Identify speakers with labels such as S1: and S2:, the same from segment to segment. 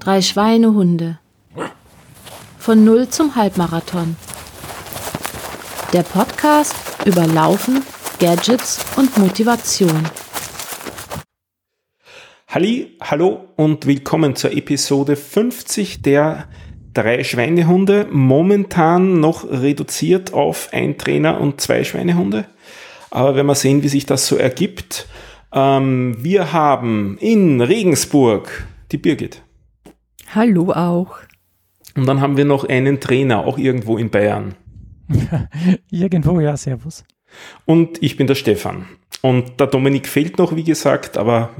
S1: Drei Schweinehunde. Von Null zum Halbmarathon. Der Podcast über Laufen, Gadgets und Motivation.
S2: Halli, hallo und willkommen zur Episode 50 der drei Schweinehunde. Momentan noch reduziert auf ein Trainer und zwei Schweinehunde. Aber wenn wir sehen, wie sich das so ergibt. Ähm, wir haben in Regensburg die Birgit.
S3: Hallo auch.
S2: Und dann haben wir noch einen Trainer, auch irgendwo in Bayern.
S4: irgendwo, ja, servus.
S2: Und ich bin der Stefan. Und der Dominik fehlt noch, wie gesagt, aber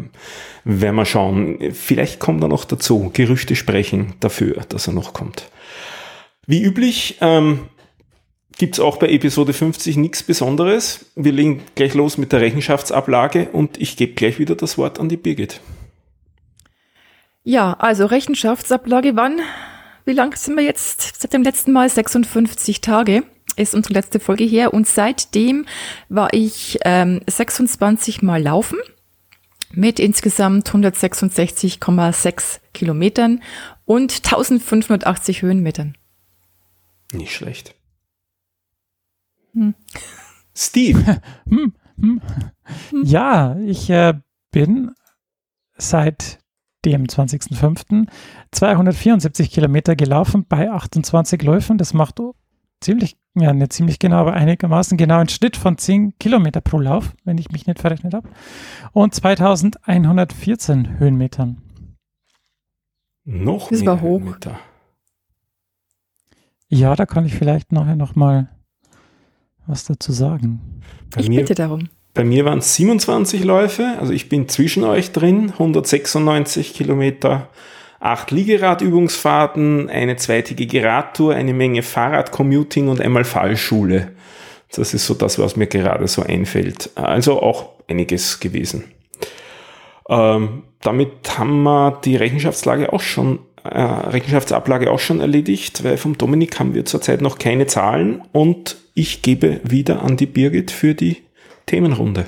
S2: werden wir schauen. Vielleicht kommt er noch dazu. Gerüchte sprechen dafür, dass er noch kommt. Wie üblich ähm, gibt es auch bei Episode 50 nichts Besonderes. Wir legen gleich los mit der Rechenschaftsablage und ich gebe gleich wieder das Wort an die Birgit.
S3: Ja, also Rechenschaftsablage, wann? Wie lang sind wir jetzt? Seit dem letzten Mal 56 Tage ist unsere letzte Folge her und seitdem war ich ähm, 26 Mal laufen mit insgesamt 166,6 Kilometern und 1580 Höhenmetern.
S2: Nicht schlecht. Hm. Steve.
S4: hm, hm. Ja, ich äh, bin seit dem 20.05. 274 Kilometer gelaufen bei 28 Läufen. Das macht ziemlich, ja, nicht ziemlich genau, aber einigermaßen genau einen Schnitt von 10 Kilometer pro Lauf, wenn ich mich nicht verrechnet habe. Und 2114 Höhenmetern.
S2: Noch das mehr war hoch. Höhenmeter.
S4: Ja, da kann ich vielleicht nachher nochmal was dazu sagen.
S3: Bei ich bitte darum.
S2: Bei mir waren es 27 Läufe, also ich bin zwischen euch drin, 196 Kilometer, acht Liegeradübungsfahrten, eine zweitägige Radtour, eine Menge Fahrradcommuting und einmal Fallschule. Das ist so das, was mir gerade so einfällt. Also auch einiges gewesen. Ähm, damit haben wir die Rechenschaftslage auch schon, äh, Rechenschaftsablage auch schon erledigt, weil vom Dominik haben wir zurzeit noch keine Zahlen und ich gebe wieder an die Birgit für die Themenrunde.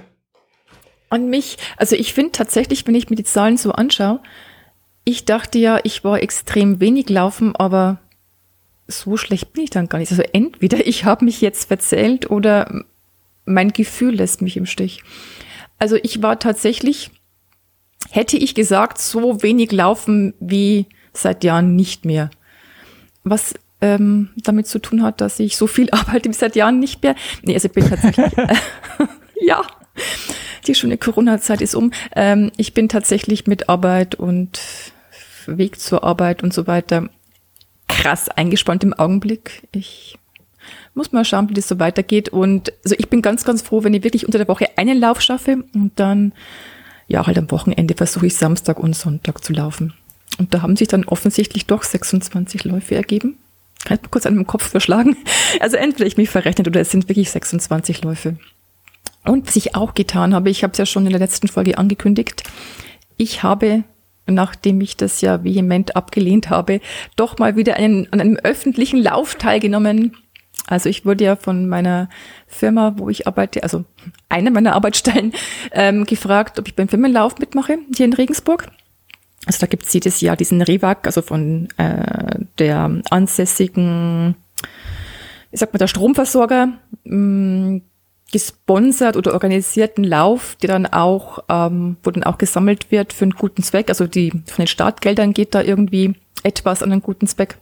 S3: An mich, also ich finde tatsächlich, wenn ich mir die Zahlen so anschaue, ich dachte ja, ich war extrem wenig laufen, aber so schlecht bin ich dann gar nicht. Also entweder ich habe mich jetzt verzählt oder mein Gefühl lässt mich im Stich. Also ich war tatsächlich, hätte ich gesagt, so wenig laufen wie seit Jahren nicht mehr. Was ähm, damit zu tun hat, dass ich so viel arbeite wie seit Jahren nicht mehr. Nee, also ich bin tatsächlich. ja, die schöne Corona-Zeit ist um. Ähm, ich bin tatsächlich mit Arbeit und Weg zur Arbeit und so weiter krass eingespannt im Augenblick. Ich muss mal schauen, wie das so weitergeht. Und also ich bin ganz, ganz froh, wenn ich wirklich unter der Woche einen Lauf schaffe und dann, ja, halt am Wochenende versuche ich Samstag und Sonntag zu laufen. Und da haben sich dann offensichtlich doch 26 Läufe ergeben. Kann ich mal kurz an meinem Kopf verschlagen? Also entweder ich mich verrechnet oder es sind wirklich 26 Läufe. Und was ich auch getan habe, ich habe es ja schon in der letzten Folge angekündigt, ich habe, nachdem ich das ja vehement abgelehnt habe, doch mal wieder einen, an einem öffentlichen Lauf teilgenommen. Also ich wurde ja von meiner Firma, wo ich arbeite, also einer meiner Arbeitsstellen, ähm, gefragt, ob ich beim Firmenlauf mitmache, hier in Regensburg. Also da gibt's jedes Jahr diesen Rewag, also von äh, der ansässigen, ich sag mal, der Stromversorger, mh, mm, gesponsert oder organisierten Lauf, der dann auch, ähm, wo dann auch gesammelt wird für einen guten Zweck. Also die von den Startgeldern geht da irgendwie etwas an einen guten Zweck.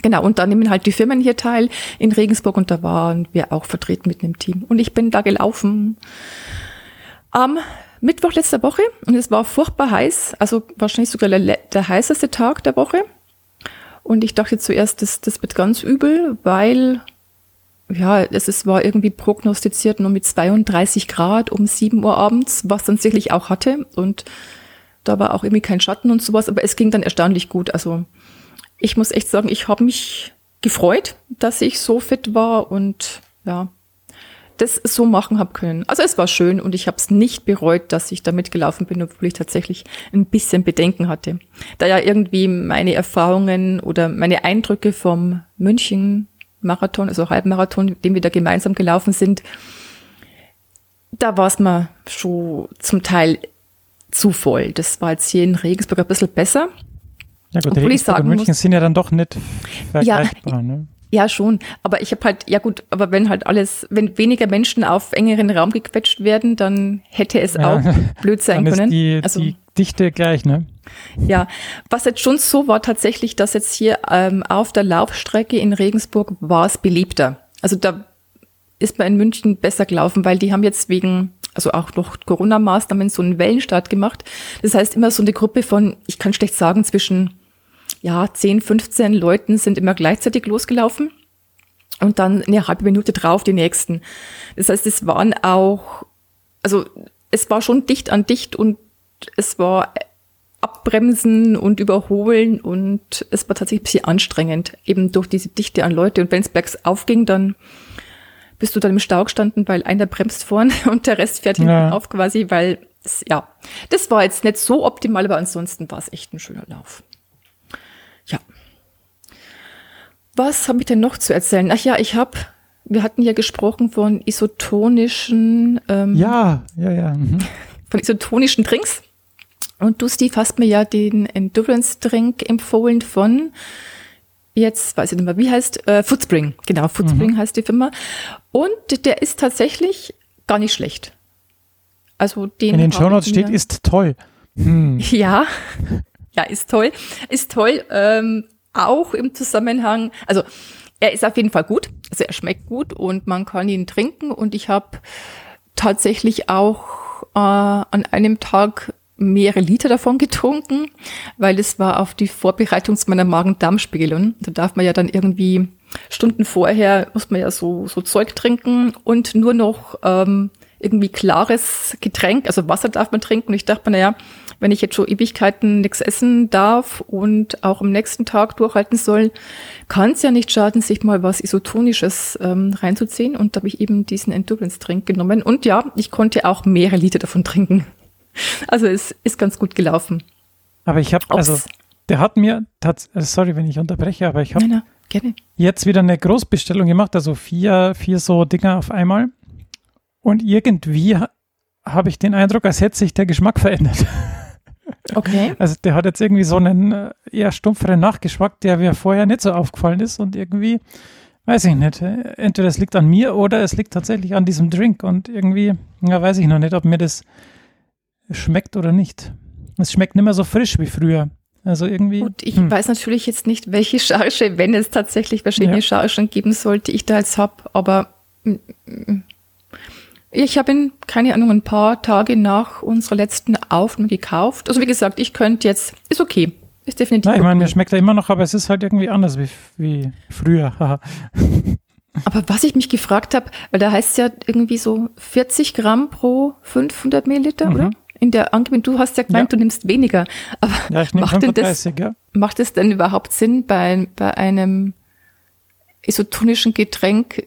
S3: Genau, und da nehmen halt die Firmen hier teil in Regensburg und da waren wir auch vertreten mit einem Team. Und ich bin da gelaufen am Mittwoch letzter Woche und es war furchtbar heiß, also wahrscheinlich sogar der, der heißeste Tag der Woche. Und ich dachte zuerst, das, das wird ganz übel, weil ja, es ist, war irgendwie prognostiziert nur mit 32 Grad um 7 Uhr abends, was dann sicherlich auch hatte. Und da war auch irgendwie kein Schatten und sowas, aber es ging dann erstaunlich gut. Also ich muss echt sagen, ich habe mich gefreut, dass ich so fit war und ja, das so machen habe können. Also es war schön und ich habe es nicht bereut, dass ich da mitgelaufen bin, obwohl ich tatsächlich ein bisschen Bedenken hatte. Da ja irgendwie meine Erfahrungen oder meine Eindrücke vom München Marathon, also Halbmarathon, den wir da gemeinsam gelaufen sind, da war es mir schon zum Teil zu voll. Das war jetzt hier in Regensburg ein bisschen besser.
S4: Ja gut,
S3: Obwohl ich
S4: Regensburg und München
S3: muss-
S4: sind ja dann doch nicht
S3: Ja,
S4: vergleichbar. ne?
S3: Ja, schon. Aber ich habe halt, ja gut, aber wenn halt alles, wenn weniger Menschen auf engeren Raum gequetscht werden, dann hätte es
S4: Ja.
S3: auch blöd sein
S4: Dann ist
S3: können.
S4: die,
S3: also,
S4: die Dichte gleich, ne?
S3: Ja. Was jetzt schon so war tatsächlich, dass jetzt hier ähm, auf der Laufstrecke in Regensburg war es beliebter. Also da ist man in München besser gelaufen, weil die haben jetzt wegen, also auch noch Corona-Maßnahmen so einen Wellenstart gemacht. Das heißt immer so eine Gruppe von, ich kann schlecht sagen, zwischen ja, 10, 15 Leuten sind immer gleichzeitig losgelaufen und dann eine halbe Minute drauf die nächsten. Das heißt, es waren auch, also es war schon dicht an dicht und es war abbremsen und überholen und es war tatsächlich ein bisschen anstrengend, eben durch diese Dichte an Leute. Und wenn es bergauf ging, dann bist du dann im Stau gestanden, weil einer bremst vorn und der Rest fährt hinten
S4: Ja.
S3: auf quasi, weil es, ja, das war jetzt nicht so optimal, aber ansonsten war es echt ein schöner Lauf. Ja. Was habe ich denn noch zu erzählen? Ach ja, ich habe, wir hatten ja gesprochen von isotonischen, ähm,
S4: Ja, ja, ja. Mhm.
S3: von isotonischen Drinks. Und du, Steve, hast mir ja den Endurance-Drink empfohlen von, jetzt weiß ich nicht mehr, wie heißt, äh, Foodspring. Genau, Foodspring heißt die Firma. Und der ist tatsächlich gar nicht schlecht. Also den
S4: In den Shownotes steht, ist toll. Hm.
S3: ja, ja, ist toll. Ist toll. Ähm, auch im Zusammenhang, also er ist auf jeden Fall gut. Also er schmeckt gut und man kann ihn trinken. Und ich habe tatsächlich auch äh, an einem Tag mehrere Liter davon getrunken, weil es war auf die Vorbereitung zu meiner Magen-Darm-Spiegelung. Da darf man ja dann irgendwie Stunden vorher, muss man ja so, so Zeug trinken und nur noch ähm, irgendwie klares Getränk, also Wasser darf man trinken. Und ich dachte mir, naja, wenn ich jetzt schon Ewigkeiten nichts essen darf und auch am nächsten Tag durchhalten soll, kann es ja nicht schaden, sich mal was Isotonisches ähm, reinzuziehen. Und da habe ich eben diesen Endurance-Drink genommen. Und ja, ich konnte auch mehrere Liter davon trinken. Also es ist ganz gut gelaufen.
S4: Aber ich habe, also, der hat mir, tats- äh, sorry, wenn ich unterbreche, aber ich habe jetzt wieder eine Großbestellung gemacht, also vier, vier so Dinger auf einmal. Und irgendwie ha- habe ich den Eindruck, als hätte sich der Geschmack verändert.
S3: Okay.
S4: Also der hat jetzt irgendwie so einen äh, eher stumpferen Nachgeschmack, der mir vorher nicht so aufgefallen ist und irgendwie, weiß ich nicht, äh, entweder es liegt an mir oder es liegt tatsächlich an diesem Drink und irgendwie, ja, weiß ich noch nicht, ob mir das schmeckt oder nicht. Es schmeckt nicht mehr so frisch wie früher. Also irgendwie.
S3: Gut, ich
S4: hm.
S3: weiß natürlich jetzt nicht, welche Charge, wenn es tatsächlich verschiedene
S4: Ja.
S3: Chargen geben sollte, ich da jetzt hab, aber mm, mm, ich habe ihn, keine Ahnung, ein paar Tage nach unserer letzten Aufnahme gekauft. Also wie gesagt, ich könnte jetzt, ist okay. Ist definitiv
S4: Nein, ich meine, mir schmeckt er immer noch, aber es ist halt irgendwie anders wie, wie früher.
S3: Aber was ich mich gefragt habe, weil da heißt es ja irgendwie so 40 Gramm pro 500 Milliliter,
S4: Mhm.
S3: oder? In der Angebung, du hast ja gemeint,
S4: Ja.
S3: du nimmst weniger. Aber
S4: ja,
S3: macht denn das
S4: 35, ja.
S3: Macht es denn überhaupt Sinn, bei, bei einem isotonischen Getränk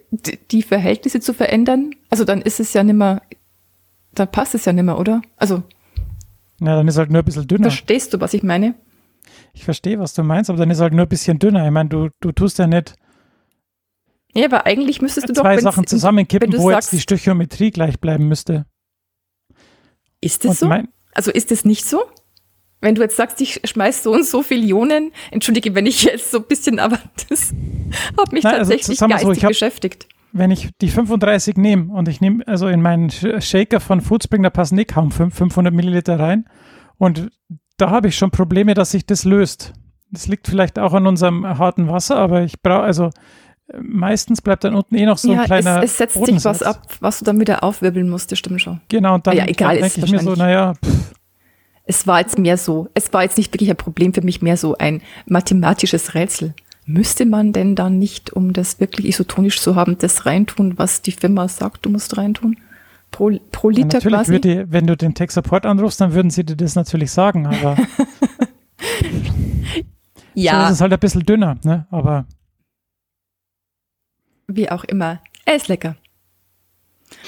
S3: die Verhältnisse zu verändern? Also dann ist es ja nimmer, dann passt es ja nimmer, oder? Also
S4: Ja, dann ist halt nur ein bisschen dünner.
S3: verstehst du, was ich meine?
S4: Ich verstehe, was du meinst, aber dann ist halt nur ein bisschen dünner. Ich meine, du, du tust ja nicht
S3: Ja, aber eigentlich müsstest du doch,
S4: zwei Sachen zusammenkippen, wo
S3: sagst-
S4: jetzt die Stöchiometrie gleich bleiben müsste.
S3: Ist es so? Also ist es nicht so? Wenn du jetzt sagst, ich schmeiß so und so viele Ionen, entschuldige, wenn ich jetzt so ein bisschen, aber das hat mich
S4: Nein, also
S3: tatsächlich
S4: sagen wir so,
S3: geistig
S4: ich hab-
S3: beschäftigt.
S4: wenn ich die 35 nehme und ich nehme, also in meinen Sh- Shaker von Foodspring, da passen eh kaum fünf- 500 Milliliter rein. Und da habe ich schon Probleme, dass sich das löst. Das liegt vielleicht auch an unserem harten Wasser, aber ich brauche, also meistens bleibt dann unten eh noch so
S3: ja,
S4: ein kleiner
S3: es, es setzt sich was ab, was du dann wieder aufwirbeln musst, das stimmt schon.
S4: Genau, und dann,
S3: Ja, egal,
S4: dann denke ich mir so, naja, pff,
S3: Es war jetzt mehr so, es war jetzt nicht wirklich ein Problem für mich, mehr so ein mathematisches Rätsel. Müsste man denn dann nicht, um das wirklich isotonisch zu haben, das reintun, was die Firma sagt, du musst reintun? Pro, pro
S4: ja,
S3: Liter
S4: natürlich
S3: quasi?
S4: würde, wenn du den Tech Support anrufst, dann würden sie dir das natürlich sagen, aber so
S3: ja,
S4: ist es halt ein bisschen dünner, ne? Aber
S3: wie auch immer. Er ist lecker.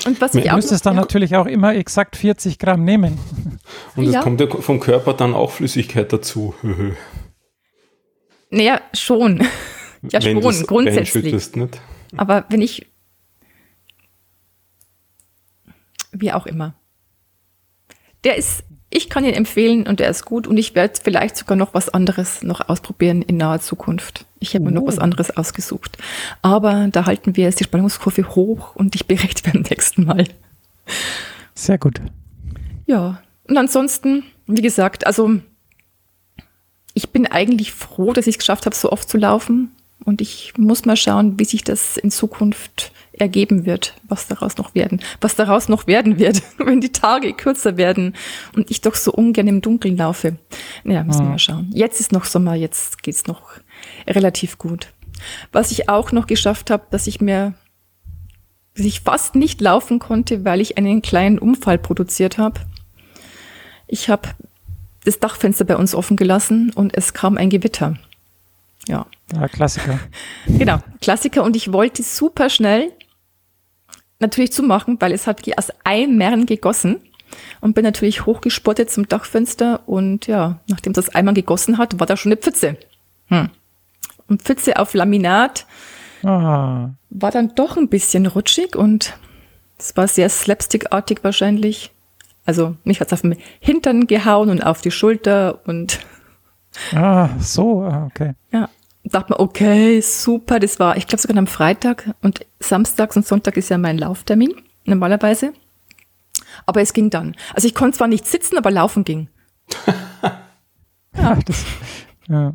S3: Und was
S2: Du
S3: ich
S4: du
S3: auch
S4: müsstest dann natürlich auch immer exakt 40 Gramm nehmen.
S2: Und es
S3: Ja.
S2: kommt ja vom Körper dann auch Flüssigkeit dazu.
S3: naja, schon. Ja,
S2: Wenn
S3: schon, grundsätzlich.
S2: nicht?
S3: Aber wenn ich, wie auch immer. Der ist, ich kann ihn empfehlen und er ist gut und ich werde vielleicht sogar noch was anderes noch ausprobieren in naher Zukunft. Ich habe mir noch was
S4: Oh.
S3: anderes ausgesucht. Aber da halten wir jetzt die Spannungskurve hoch und ich berichte beim nächsten Mal.
S4: Sehr gut.
S3: Ja, und ansonsten, wie gesagt, also ich bin eigentlich froh, dass ich es geschafft habe, so oft zu laufen. Und ich muss mal schauen, wie sich das in Zukunft ergeben wird, was daraus noch werden, was daraus noch werden wird, wenn die Tage kürzer werden und ich doch so ungern im Dunkeln laufe. Ja, müssen wir
S4: Mhm.
S3: mal schauen. Jetzt ist noch Sommer, jetzt geht's noch relativ gut. Was ich auch noch geschafft habe, dass ich mir dass ich fast nicht laufen konnte, weil ich einen kleinen Unfall produziert habe. Ich habe das Dachfenster bei uns offen gelassen und es kam ein Gewitter. Ja,
S4: Ja, Klassiker.
S3: genau, Klassiker. Und ich wollte super schnell natürlich zumachen, weil es hat aus Eimern gegossen und bin natürlich hochgespottet zum Dachfenster und ja, nachdem das Eimern gegossen hat, war da schon eine Pfütze. Hm. Und Pfütze auf Laminat
S4: Ah,
S3: war dann doch ein bisschen rutschig und es war sehr slapstickartig wahrscheinlich. Also mich hat's auf den Hintern gehauen und auf die Schulter und
S4: ah so, ah, okay.
S3: ja, dachte mir, okay, super, das war, ich glaube sogar am Freitag und Samstags und Sonntag ist ja mein Lauftermin, normalerweise. Aber es ging dann. Also ich konnte zwar nicht sitzen, aber laufen ging.
S4: Ja. Das, ja.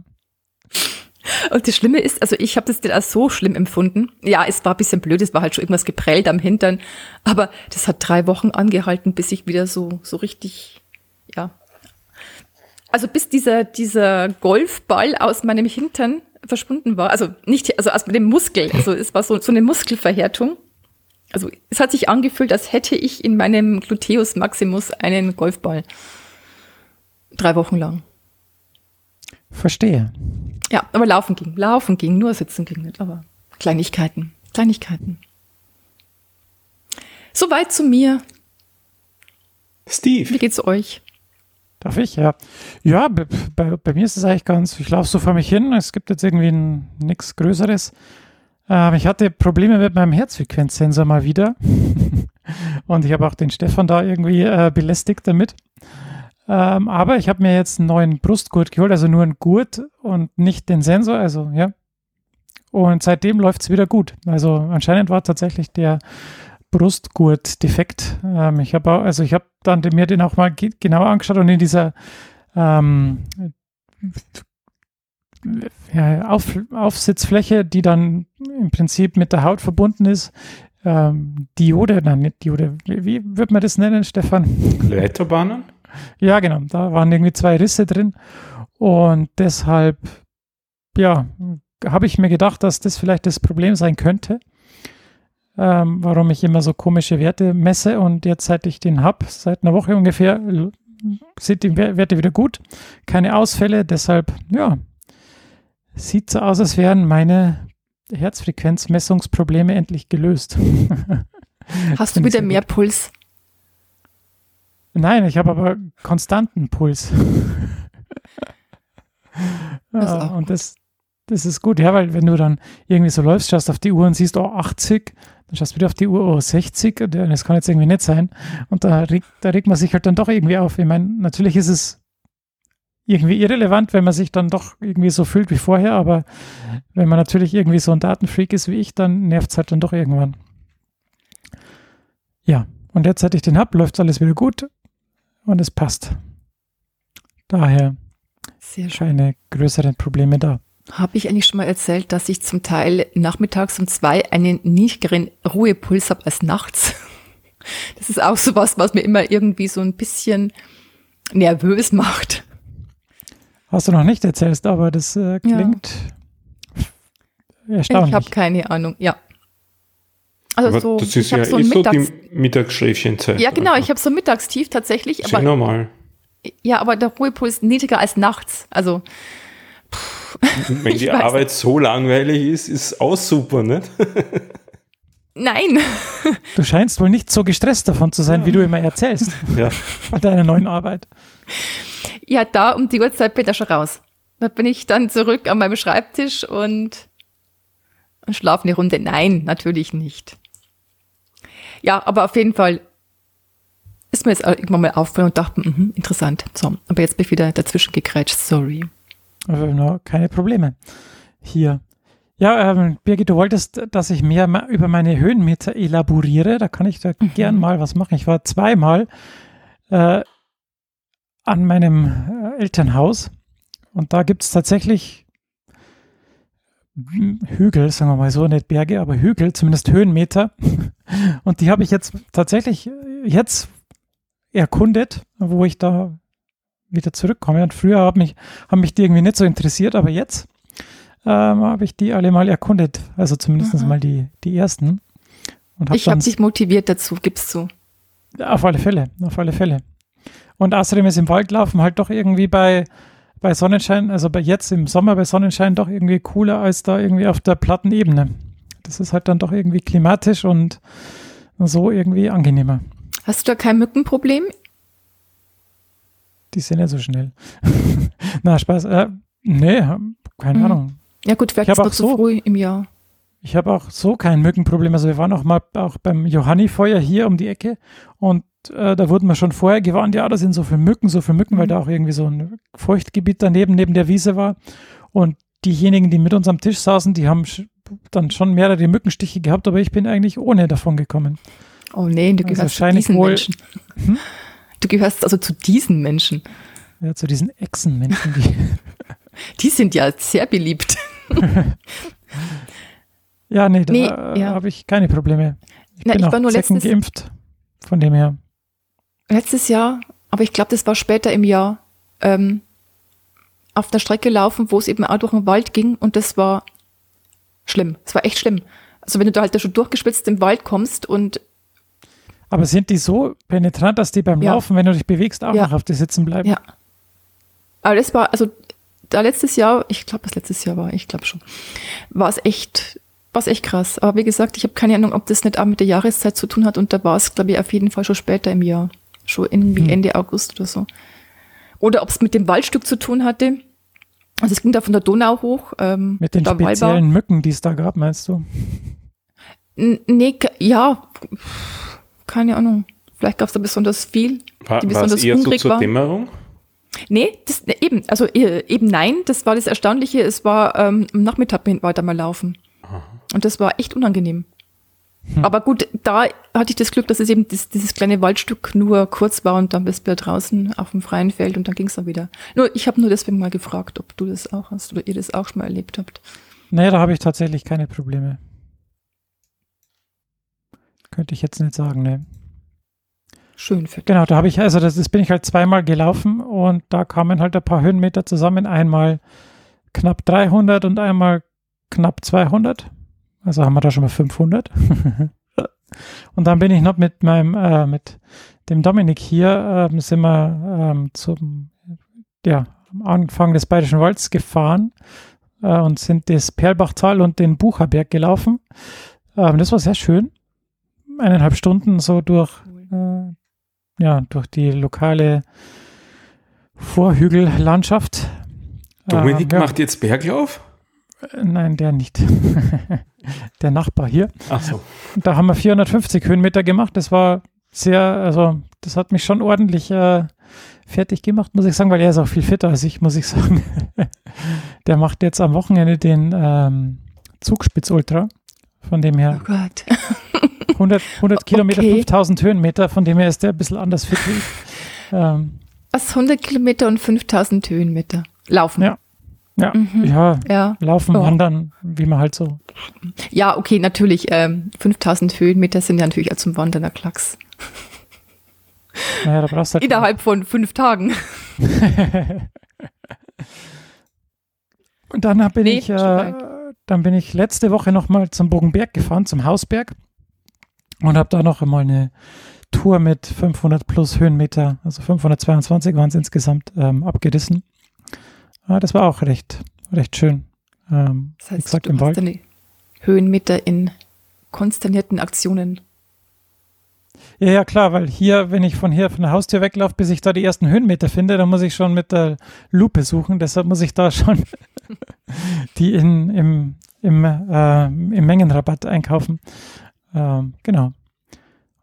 S3: Und das Schlimme ist, also ich habe das nicht als so schlimm empfunden. Ja, es war ein bisschen blöd, es war halt schon irgendwas geprellt am Hintern, aber das hat drei Wochen angehalten, bis ich wieder so, so richtig, ja. Also bis dieser, dieser Golfball aus meinem Hintern verschwunden war. Also nicht, also aus dem Muskel. Also es war so, so eine Muskelverhärtung. Also es hat sich angefühlt, als hätte ich in meinem Gluteus Maximus einen Golfball. Drei Wochen lang.
S4: Verstehe.
S3: Ja, aber laufen ging. Laufen ging, nur sitzen ging nicht. Aber Kleinigkeiten. Kleinigkeiten. Soweit zu mir. Wie
S2: Steve,
S3: geht's euch?
S4: Darf ich? Ja. Ja, bei, bei, mir ist es eigentlich ganz, ich laufe so vor mich hin, es gibt jetzt irgendwie nichts Größeres. Ähm, ich hatte Probleme mit meinem Herzfrequenzsensor mal wieder. Und ich habe auch den Stefan da irgendwie äh, belästigt damit. Ähm, aber ich habe mir jetzt einen neuen Brustgurt geholt, also nur einen Gurt und nicht den Sensor, also ja. Und seitdem läuft es wieder gut. Also anscheinend war tatsächlich der Brustgurt defekt. Ähm, ich habe also ich habe dann mir den auch mal ge genauer angeschaut und in dieser ähm, ja, Auf, Aufsitzfläche, die dann im Prinzip mit der Haut verbunden ist, ähm, Diode, nein, nicht Diode, wie, wie wird man das nennen, Stefan?
S2: Leiterbahnen?
S4: Ja, genau. Da waren irgendwie zwei Risse drin. Und deshalb, ja, habe ich mir gedacht, dass das vielleicht das Problem sein könnte, ähm, warum ich immer so komische Werte messe. Und jetzt, seit ich den habe, seit einer Woche ungefähr, sind die Wer- Werte wieder gut. Keine Ausfälle. Deshalb, ja, sieht so aus, als wären meine Herzfrequenzmessungsprobleme endlich gelöst.
S3: Hast du wieder mehr Puls?
S4: Nein, ich habe aber konstanten Puls.
S3: Das ist
S4: ja, und das, das ist gut, ja, weil wenn du dann irgendwie so läufst, schaust auf die Uhr und siehst, oh, 80, dann schaust du wieder auf die Uhr, oh, 60, und ja, das kann jetzt irgendwie nicht sein. Und da regt, da regt man sich halt dann doch irgendwie auf. Ich meine, natürlich ist es irgendwie irrelevant, wenn man sich dann doch irgendwie so fühlt wie vorher, aber wenn man natürlich irgendwie so ein Datenfreak ist wie ich, dann nervt es halt dann doch irgendwann. Ja, und jetzt, seit ich den habe, läuft alles wieder gut und es passt. Daher keine größeren Probleme da.
S3: Habe ich eigentlich schon mal erzählt, dass ich zum Teil nachmittags um zwei einen niedrigeren Ruhepuls habe als nachts? Das ist auch sowas, was mir immer irgendwie so ein bisschen nervös macht.
S4: Hast du noch nicht erzählt, aber das äh, klingt erstaunlich.
S3: Ich habe keine Ahnung, ja. Also
S2: Aber
S3: so,
S2: das ist
S3: ich
S2: ja
S3: habe so
S2: eh
S3: ein
S2: so
S3: Mittags
S2: die Mittagsschläfchenzeit.
S3: Ja, genau, ich habe so ein Mittagstief tatsächlich,
S2: Ist ja
S3: aber
S2: normal.
S3: ja, aber der Ruhepuls niedriger als nachts. Also
S2: Wenn die Arbeit so langweilig ist, ist auch super, nicht?
S3: nein.
S4: Du scheinst wohl nicht so gestresst davon zu sein, wie du immer erzählst
S2: Ja.
S4: von deiner neuen Arbeit.
S3: Ja, da um die Uhrzeit bin ich da schon raus. Da bin ich dann zurück an meinem Schreibtisch und, und schlafe eine Runde. Nein, natürlich nicht. Ja, aber auf jeden Fall, ist mir jetzt irgendwann mal aufgefallen und dachte, mh, interessant. So, aber jetzt bin ich wieder dazwischen gegrätscht, sorry.
S4: No, keine Probleme. Hier. Ja, ähm, Birgit, du wolltest, dass ich mehr über meine Höhenmeter elaboriere. Da kann ich da mhm. gern mal was machen. Ich war zweimal äh, an meinem äh, Elternhaus und da gibt es tatsächlich Hügel, sagen wir mal so, nicht Berge, aber Hügel, zumindest Höhenmeter. Und die habe ich jetzt tatsächlich jetzt erkundet, wo ich da wieder zurückkomme. Und früher haben mich, haben mich die irgendwie nicht so interessiert, aber jetzt ähm, habe ich die alle mal erkundet. Also zumindest mhm. mal die, die ersten.
S3: Ich habe dich motiviert dazu, gibst du.
S4: Auf alle Fälle, auf alle Fälle. Und außerdem ist im Wald laufen halt doch irgendwie bei, bei Sonnenschein, also bei jetzt im Sommer bei Sonnenschein doch irgendwie cooler als da irgendwie auf der platten Ebene. Das ist halt dann doch irgendwie klimatisch und so irgendwie angenehmer.
S3: Hast du da kein Mückenproblem?
S4: Die sind ja so schnell. Na, Spaß. Äh, nee, keine mhm. Ahnung.
S3: Ja gut, vielleicht ist noch so früh im Jahr.
S4: Ich habe auch so kein Mückenproblem. Also wir waren auch mal auch beim Johannifeuer hier um die Ecke und äh, da wurden wir schon vorher gewarnt, ja, da sind so viele Mücken, so viele Mücken, mhm. weil da auch irgendwie so ein Feuchtgebiet daneben, neben der Wiese war. Und diejenigen, die mit uns am Tisch saßen, die haben dann schon mehrere Mückenstiche gehabt, aber ich bin eigentlich ohne davon gekommen.
S3: Oh nee, du also gehörst also zu diesen wohl, Menschen. Hm? Du gehörst also zu diesen Menschen.
S4: Ja, zu diesen Echsenmenschen. Die,
S3: die sind ja sehr beliebt.
S4: ja, nee, da nee, ja. habe ich keine Probleme. Ich Na, bin ich war nur letztens, geimpft, von dem her.
S3: Letztes Jahr, aber ich glaube, das war später im Jahr, ähm, auf der Strecke laufen, wo es eben auch durch den Wald ging und das war schlimm. Es war echt schlimm. Also wenn du da halt da schon durchgespitzt im Wald kommst und
S4: aber sind die so penetrant, dass die beim ja. Laufen, wenn du dich bewegst, auch ja. noch auf dir sitzen bleiben?
S3: Ja. Aber das war, also da letztes Jahr, ich glaube, das letztes Jahr war, ich glaube schon, war es echt, war es echt krass. Aber wie gesagt, ich habe keine Ahnung, ob das nicht auch mit der Jahreszeit zu tun hat und da war es, glaube ich, auf jeden Fall schon später im Jahr. Schon irgendwie hm. Ende August oder so. Oder ob es mit dem Waldstück zu tun hatte. Also es ging da von der Donau hoch. Ähm,
S4: mit den speziellen Mücken, die es da gab, meinst du?
S3: N nee, ja, keine Ahnung. Vielleicht gab es da besonders viel.
S2: War, die besonders eher so zur war. Dämmerung?
S3: Nee, das, eben, also äh, eben nein, das war das Erstaunliche. Es war ähm, am Nachmittag weiter mal laufen. Aha. Und das war echt unangenehm. Hm. Aber gut, da hatte ich das Glück, dass es eben das, dieses kleine Waldstück nur kurz war und dann bist du draußen auf dem freien Feld und dann ging es dann wieder. Nur, ich habe nur deswegen mal gefragt, ob du das auch hast oder ihr das auch schon mal erlebt habt.
S4: Nee, da habe ich tatsächlich keine Probleme. Könnte ich jetzt nicht sagen, ne.
S3: Schön für dich.
S4: Genau, da habe ich, also das, das bin ich halt zweimal gelaufen und da kamen halt ein paar Höhenmeter zusammen. Einmal knapp 300 und einmal knapp 200. Also haben wir da schon mal 500. und dann bin ich noch mit meinem, äh, mit dem Dominik hier, äh, sind wir ähm, zum, ja, am Anfang des Bayerischen Walds gefahren äh, und sind das Perlbachtal und den Bucherberg gelaufen. Ähm, das war sehr schön. Eineinhalb Stunden so durch, äh, ja, durch die lokale Vorhügellandschaft.
S2: Dominik ähm, ja. macht jetzt Berglauf?
S4: Nein, der nicht. der Nachbar hier.
S2: Ach so.
S4: Da haben wir 450 Höhenmeter gemacht. Das war sehr, also das hat mich schon ordentlich äh, fertig gemacht, muss ich sagen, weil er ist auch viel fitter als ich, muss ich sagen. der macht jetzt am Wochenende den ähm, Zugspitz Ultra. Von dem her.
S3: Oh Gott.
S4: 100, 100 Kilometer, okay. 5000 Höhenmeter. Von dem her ist der ein bisschen anders fit.
S3: Ähm, Was 100 Kilometer und 5000 Höhenmeter? Laufen.
S4: Ja. Ja, mhm. ja, ja, laufen, oh. wandern, wie man halt so.
S3: Ja, okay, natürlich. Ähm, 5000 Höhenmeter sind ja natürlich auch zum Wandern der Klacks.
S4: Naja, da brauchst du halt
S3: Innerhalb von fünf Tagen.
S4: Und dann bin nee, ich, äh, dann bin ich letzte Woche nochmal zum Bogenberg gefahren, zum Hausberg. Und habe da noch einmal eine Tour mit 500 plus Höhenmeter, also 522 waren es insgesamt, ähm, abgerissen. Ja, das war auch recht, recht schön. Ähm,
S3: das heißt, gesagt, du im Wald. Deine Höhenmeter in konsternierten Aktionen.
S4: Ja, ja, klar, weil hier, wenn ich von hier von der Haustür weglaufe, bis ich da die ersten Höhenmeter finde, dann muss ich schon mit der Lupe suchen. Deshalb muss ich da schon die in, im, im, äh, im Mengenrabatt einkaufen. Ähm, genau.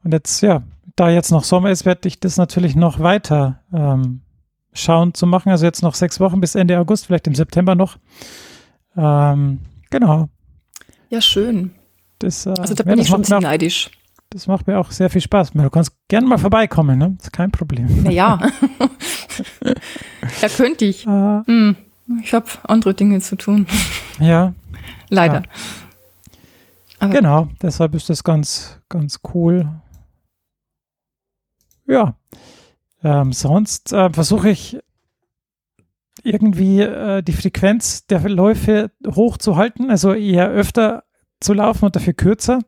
S4: Und jetzt, ja, da jetzt noch Sommer ist, werde ich das natürlich noch weiter ähm, schauen zu machen. Also jetzt noch sechs Wochen bis Ende August, vielleicht im September noch. Ähm, genau.
S3: Ja, schön.
S4: Das, äh,
S3: Also da
S4: ja,
S3: bin
S4: das
S3: ich schon ein
S4: auch,
S3: neidisch.
S4: Das macht mir auch sehr viel Spaß. Du kannst gerne mal vorbeikommen, ne? Das ist kein Problem.
S3: Naja. ja, könnte ich.
S4: Äh,
S3: Hm. Ich habe andere Dinge zu tun.
S4: ja,
S3: Leider.
S4: Ja.
S3: Aber
S4: genau. Deshalb ist das ganz, ganz cool. Ja. Ähm, sonst äh, versuche ich irgendwie äh, die Frequenz der Läufe hochzuhalten, also eher öfter zu laufen und dafür kürzer.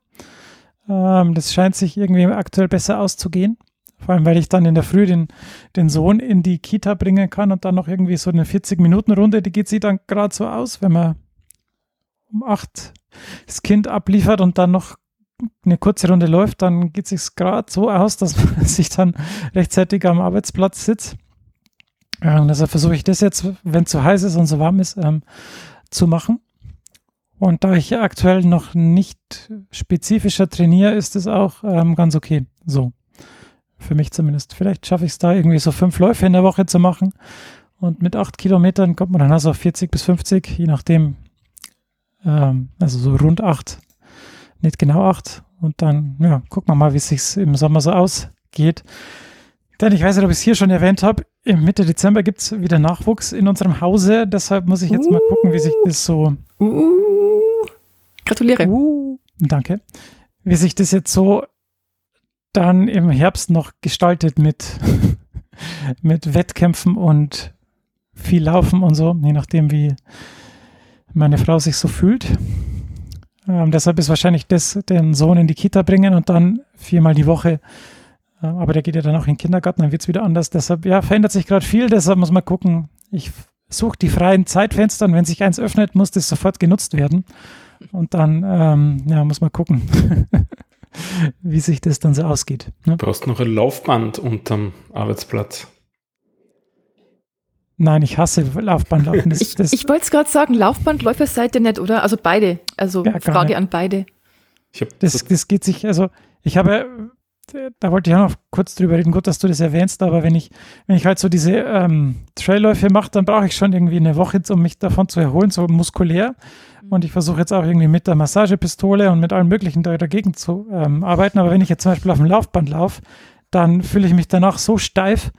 S4: Ähm, das scheint sich irgendwie aktuell besser auszugehen. Vor allem, weil ich dann in der Früh den, den Sohn in die Kita bringen kann und dann noch irgendwie so eine 40-Minuten-Runde, die geht sich dann gerade so aus, wenn man um acht das Kind abliefert und dann noch eine kurze Runde läuft, dann geht es sich gerade so aus, dass man sich dann rechtzeitig am Arbeitsplatz sitzt. Und deshalb versuche ich das jetzt, wenn es zu heiß ist und so warm ist, ähm, zu machen. Und da ich aktuell noch nicht spezifischer trainiere, ist es auch ähm, ganz okay. So. Für mich zumindest. Vielleicht schaffe ich es da irgendwie so fünf Läufe in der Woche zu machen. Und mit acht Kilometern kommt man dann also auf 40 bis 50, je nachdem. Ähm, also so rund acht. Nicht genau acht. Und dann, ja, gucken wir mal, wie es sich im Sommer so ausgeht. Denn ich weiß nicht, ob ich es hier schon erwähnt habe, im Mitte Dezember gibt es wieder Nachwuchs in unserem Hause. Deshalb muss ich jetzt mal gucken, wie sich das so
S3: Uh, gratuliere.
S4: Uh, danke. Wie sich das jetzt so dann im Herbst noch gestaltet mit, mit Wettkämpfen und viel Laufen und so, je nachdem, wie meine Frau sich so fühlt. Ähm, deshalb ist wahrscheinlich das, den Sohn in die Kita bringen und dann viermal die Woche. Ähm, aber der geht ja dann auch in den Kindergarten, dann wird es wieder anders. Deshalb, ja, verändert sich gerade viel. Deshalb muss man gucken. Ich suche die freien Zeitfenster und wenn sich eins öffnet, muss das sofort genutzt werden. Und dann, ähm, ja, muss man gucken, wie sich das dann so ausgeht. Ne?
S2: Du brauchst noch ein Laufband unterm Arbeitsplatz.
S4: Nein, ich hasse Laufbahnlaufen. Das,
S3: Ich,
S4: das,
S3: ich wollte es gerade sagen, Laufbandläufer seid ihr nicht, oder? Also beide. Also
S4: Ja,
S3: Frage
S4: nicht.
S3: an beide.
S2: Ich habe
S4: das, das geht sich, also ich habe, da wollte ich auch noch kurz drüber reden, gut, dass du das erwähnst, aber wenn ich, wenn ich halt so diese ähm, Trailläufe mache, dann brauche ich schon irgendwie eine Woche, um mich davon zu erholen, so muskulär. Und ich versuche jetzt auch irgendwie mit der Massagepistole und mit allem Möglichen da dagegen zu ähm, arbeiten. Aber wenn ich jetzt zum Beispiel auf dem Laufband laufe, dann fühle ich mich danach so steif.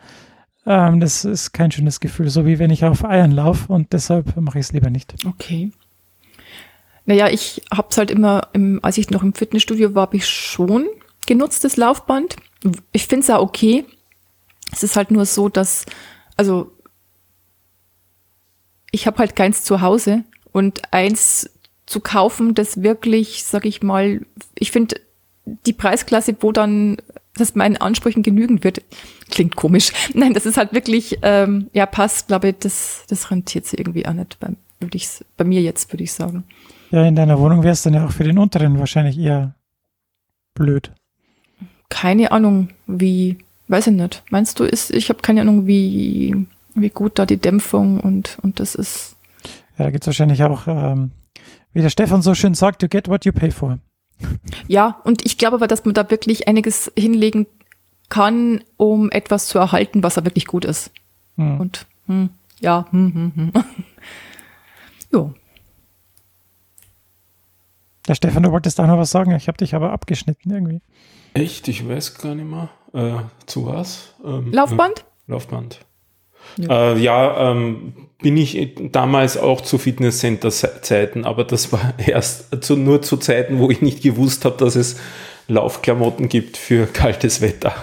S4: Ähm, das ist kein schönes Gefühl, so wie wenn ich auf Eiern laufe und deshalb mache ich es lieber nicht.
S3: Okay. Naja, ich habe es halt immer, im, als ich noch im Fitnessstudio war, habe ich schon genutzt, das Laufband. Ich finde es ja okay. Es ist halt nur so, dass, also ich habe halt keins zu Hause und eins zu kaufen, das wirklich, sag ich mal, ich finde die Preisklasse, wo dann das meinen Ansprüchen genügen wird, klingt komisch. Nein, das ist halt wirklich, ähm, ja, passt, glaube ich, das, das rentiert sich irgendwie auch nicht, bei, würde ich, bei mir jetzt, würde ich sagen.
S4: Ja, in deiner Wohnung wäre es dann ja auch für den unteren wahrscheinlich eher blöd.
S3: Keine Ahnung, wie, weiß ich nicht. Meinst du, ist, ich habe keine Ahnung, wie, wie gut da die Dämpfung und, und das ist.
S4: Ja, da gibt es wahrscheinlich auch, ähm, wie der Stefan so schön sagt, you get what you pay for.
S3: Ja, und ich glaube aber, dass man da wirklich einiges hinlegen kann, um etwas zu erhalten, was da wirklich gut ist.
S4: Hm.
S3: Und hm, ja, hm, hm, hm. jo.
S4: Der Stefan, du wolltest auch noch was sagen, ich habe dich aber abgeschnitten irgendwie.
S2: echt, ich weiß gar nicht mehr. Äh, zu was? Ähm,
S3: Laufband?
S2: Ja, Laufband.
S3: Ja.
S2: Äh, ja, ähm, bin ich damals auch zu Fitnesscenter-Zeiten, aber das war erst zu, nur zu Zeiten, wo ich nicht gewusst habe, dass es Laufklamotten gibt für kaltes Wetter.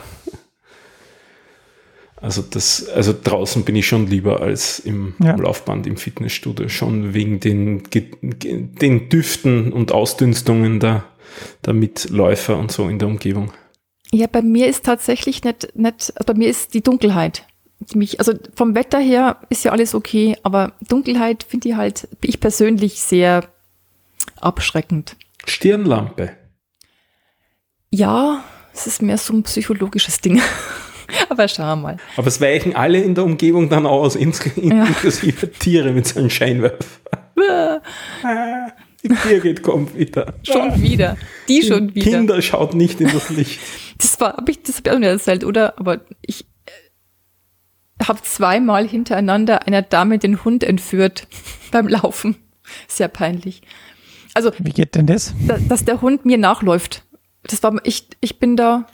S2: Also das, also draußen bin ich schon lieber als im
S4: Ja.
S2: Laufband im Fitnessstudio, schon wegen den, den Düften und Ausdünstungen der, der Mitläufer und so in der Umgebung.
S3: Ja, bei mir ist tatsächlich nicht, nicht, also bei mir ist die Dunkelheit. Mich, also vom Wetter her ist ja alles okay, aber Dunkelheit finde ich halt, ich persönlich sehr abschreckend.
S2: Stirnlampe.
S3: Ja, es ist mehr so ein psychologisches Ding. aber schau mal.
S2: Aber es weichen alle in der Umgebung dann aus, inklusive Tiere mit seinen Scheinwerfer. Ah, Die Birgit kommt wieder.
S3: Schon wieder. Die schon wieder.
S2: Kinder schaut nicht in das Licht.
S3: Das war, habe ich das hab ich auch nicht erzählt, oder? Aber ich habe zweimal hintereinander einer Dame den Hund entführt beim Laufen. Sehr peinlich. Also,
S4: Wie geht denn das?
S3: da, dass der Hund mir nachläuft. Das war, ich, ich bin da,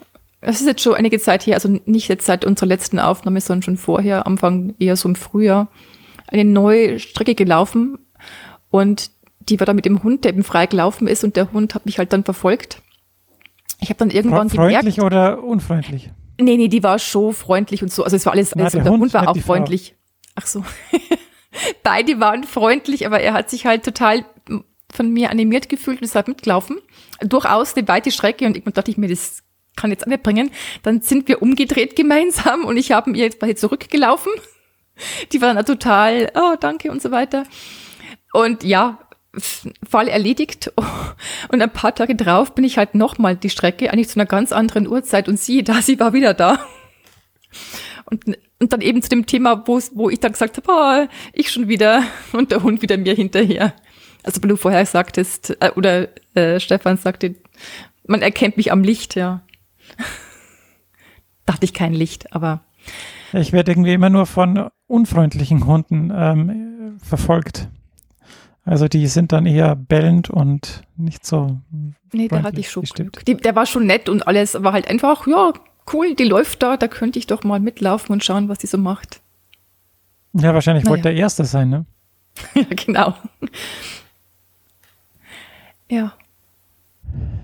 S3: das ist jetzt schon einige Zeit her, also nicht jetzt seit unserer letzten Aufnahme, sondern schon vorher, Anfang eher so im Frühjahr, eine neue Strecke gelaufen und die war da mit dem Hund, der eben frei gelaufen ist und der Hund hat mich halt dann verfolgt. Ich habe dann irgendwann
S4: Freundlich
S3: gemerkt,
S4: oder unfreundlich?
S3: Nee, nee, die war schon freundlich und so, also es war alles,
S4: Na,
S3: also
S4: der Hund,
S3: Hund, war auch freundlich. Ach so. Beide waren freundlich, aber er hat sich halt total von mir animiert gefühlt und ist halt mitgelaufen. Durchaus eine weite Strecke und irgendwann dachte ich mir, das kann jetzt alle bringen. Dann sind wir umgedreht gemeinsam und ich habe mir jetzt quasi zurückgelaufen. Die waren total, oh, danke und so weiter. Und ja, Fall erledigt. Und ein paar Tage drauf bin ich halt nochmal die Strecke, eigentlich zu einer ganz anderen Uhrzeit und siehe da, sie war wieder da. Und, und dann eben zu dem Thema, wo, wo ich dann gesagt habe, oh, ich schon wieder und der Hund wieder mir hinterher. Also weil du vorher sagtest, äh, oder äh, Stefan sagte, man erkennt mich am Licht, ja. Dachte ich kein Licht, aber
S4: Ich werde irgendwie immer nur von unfreundlichen Hunden ähm, verfolgt. Also die sind dann eher bellend und nicht so.
S3: nee, da hatte ich schon. Glück. Die, der war schon nett und alles, aber halt einfach, ja, cool, die läuft da, da könnte ich doch mal mitlaufen und schauen, was die so macht.
S4: Ja, wahrscheinlich
S3: Naja.
S4: wollte der Erste sein, ne?
S3: ja, genau. Ja.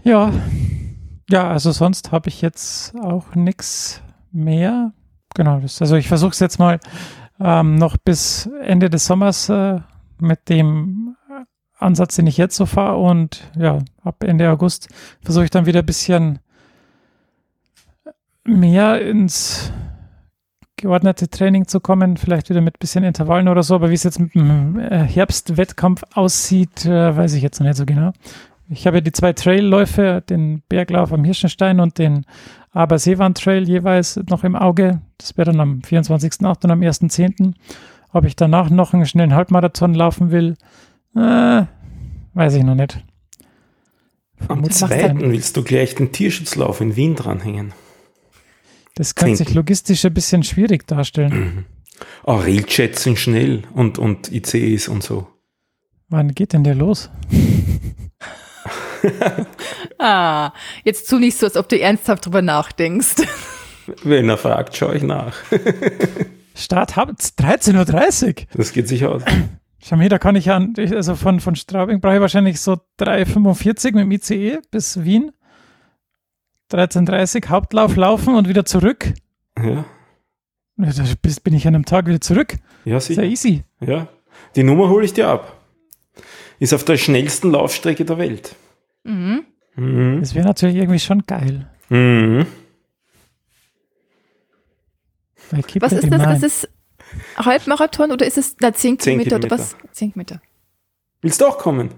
S4: Ja. Ja, also sonst habe ich jetzt auch nichts mehr. Genau, das, also ich versuche es jetzt mal ähm, noch bis Ende des Sommers äh, mit dem Ansatz, den ich jetzt so fahre und ja, ab Ende August versuche ich dann wieder ein bisschen mehr ins geordnete Training zu kommen, vielleicht wieder mit ein bisschen Intervallen oder so, aber wie es jetzt mit dem äh, Herbstwettkampf aussieht, äh, weiß ich jetzt noch nicht so genau. Ich habe ja die zwei Trailläufe, den Berglauf am Hirschenstein und den Aber-Seewand Trail jeweils noch im Auge. Das wäre dann am 24.08. und am 1.10. Ob ich danach noch einen schnellen Halbmarathon laufen will, äh, weiß ich noch nicht.
S2: Am zweiten willst du gleich den Tierschutzlauf in Wien dranhängen.
S4: Das kann sich
S2: Zehnten.
S4: logistisch ein bisschen schwierig darstellen.
S2: Oh, Railchats sind schnell und, und ICEs und so.
S4: Wann geht denn der los?
S3: Ah, jetzt tu nicht so, als ob du ernsthaft drüber nachdenkst.
S2: Wenn er fragt, schaue ich nach.
S4: Start hab- 13.30 Uhr.
S2: Das geht sich aus.
S4: Schau mal, hier, da kann ich an, also von, von Straubing brauche ich wahrscheinlich so 3,45 mit dem ICE bis Wien. 13.30 Hauptlauf laufen und wieder zurück.
S2: Ja,
S4: Ja, Da bin ich an einem Tag wieder zurück.
S2: ja
S4: Ist ja
S2: sicher.
S4: easy.
S2: Ja. Die Nummer hole ich dir ab. Ist auf der schnellsten Laufstrecke der Welt.
S3: Mhm.
S2: Mhm.
S4: Das wäre natürlich irgendwie schon geil.
S2: Mhm.
S3: Was ist das?
S4: mind.
S3: Ist es Halbmarathon oder ist es na, 10
S2: Zehn
S3: Kilometer oder was? 10 Kilometer.
S2: Willst du auch kommen?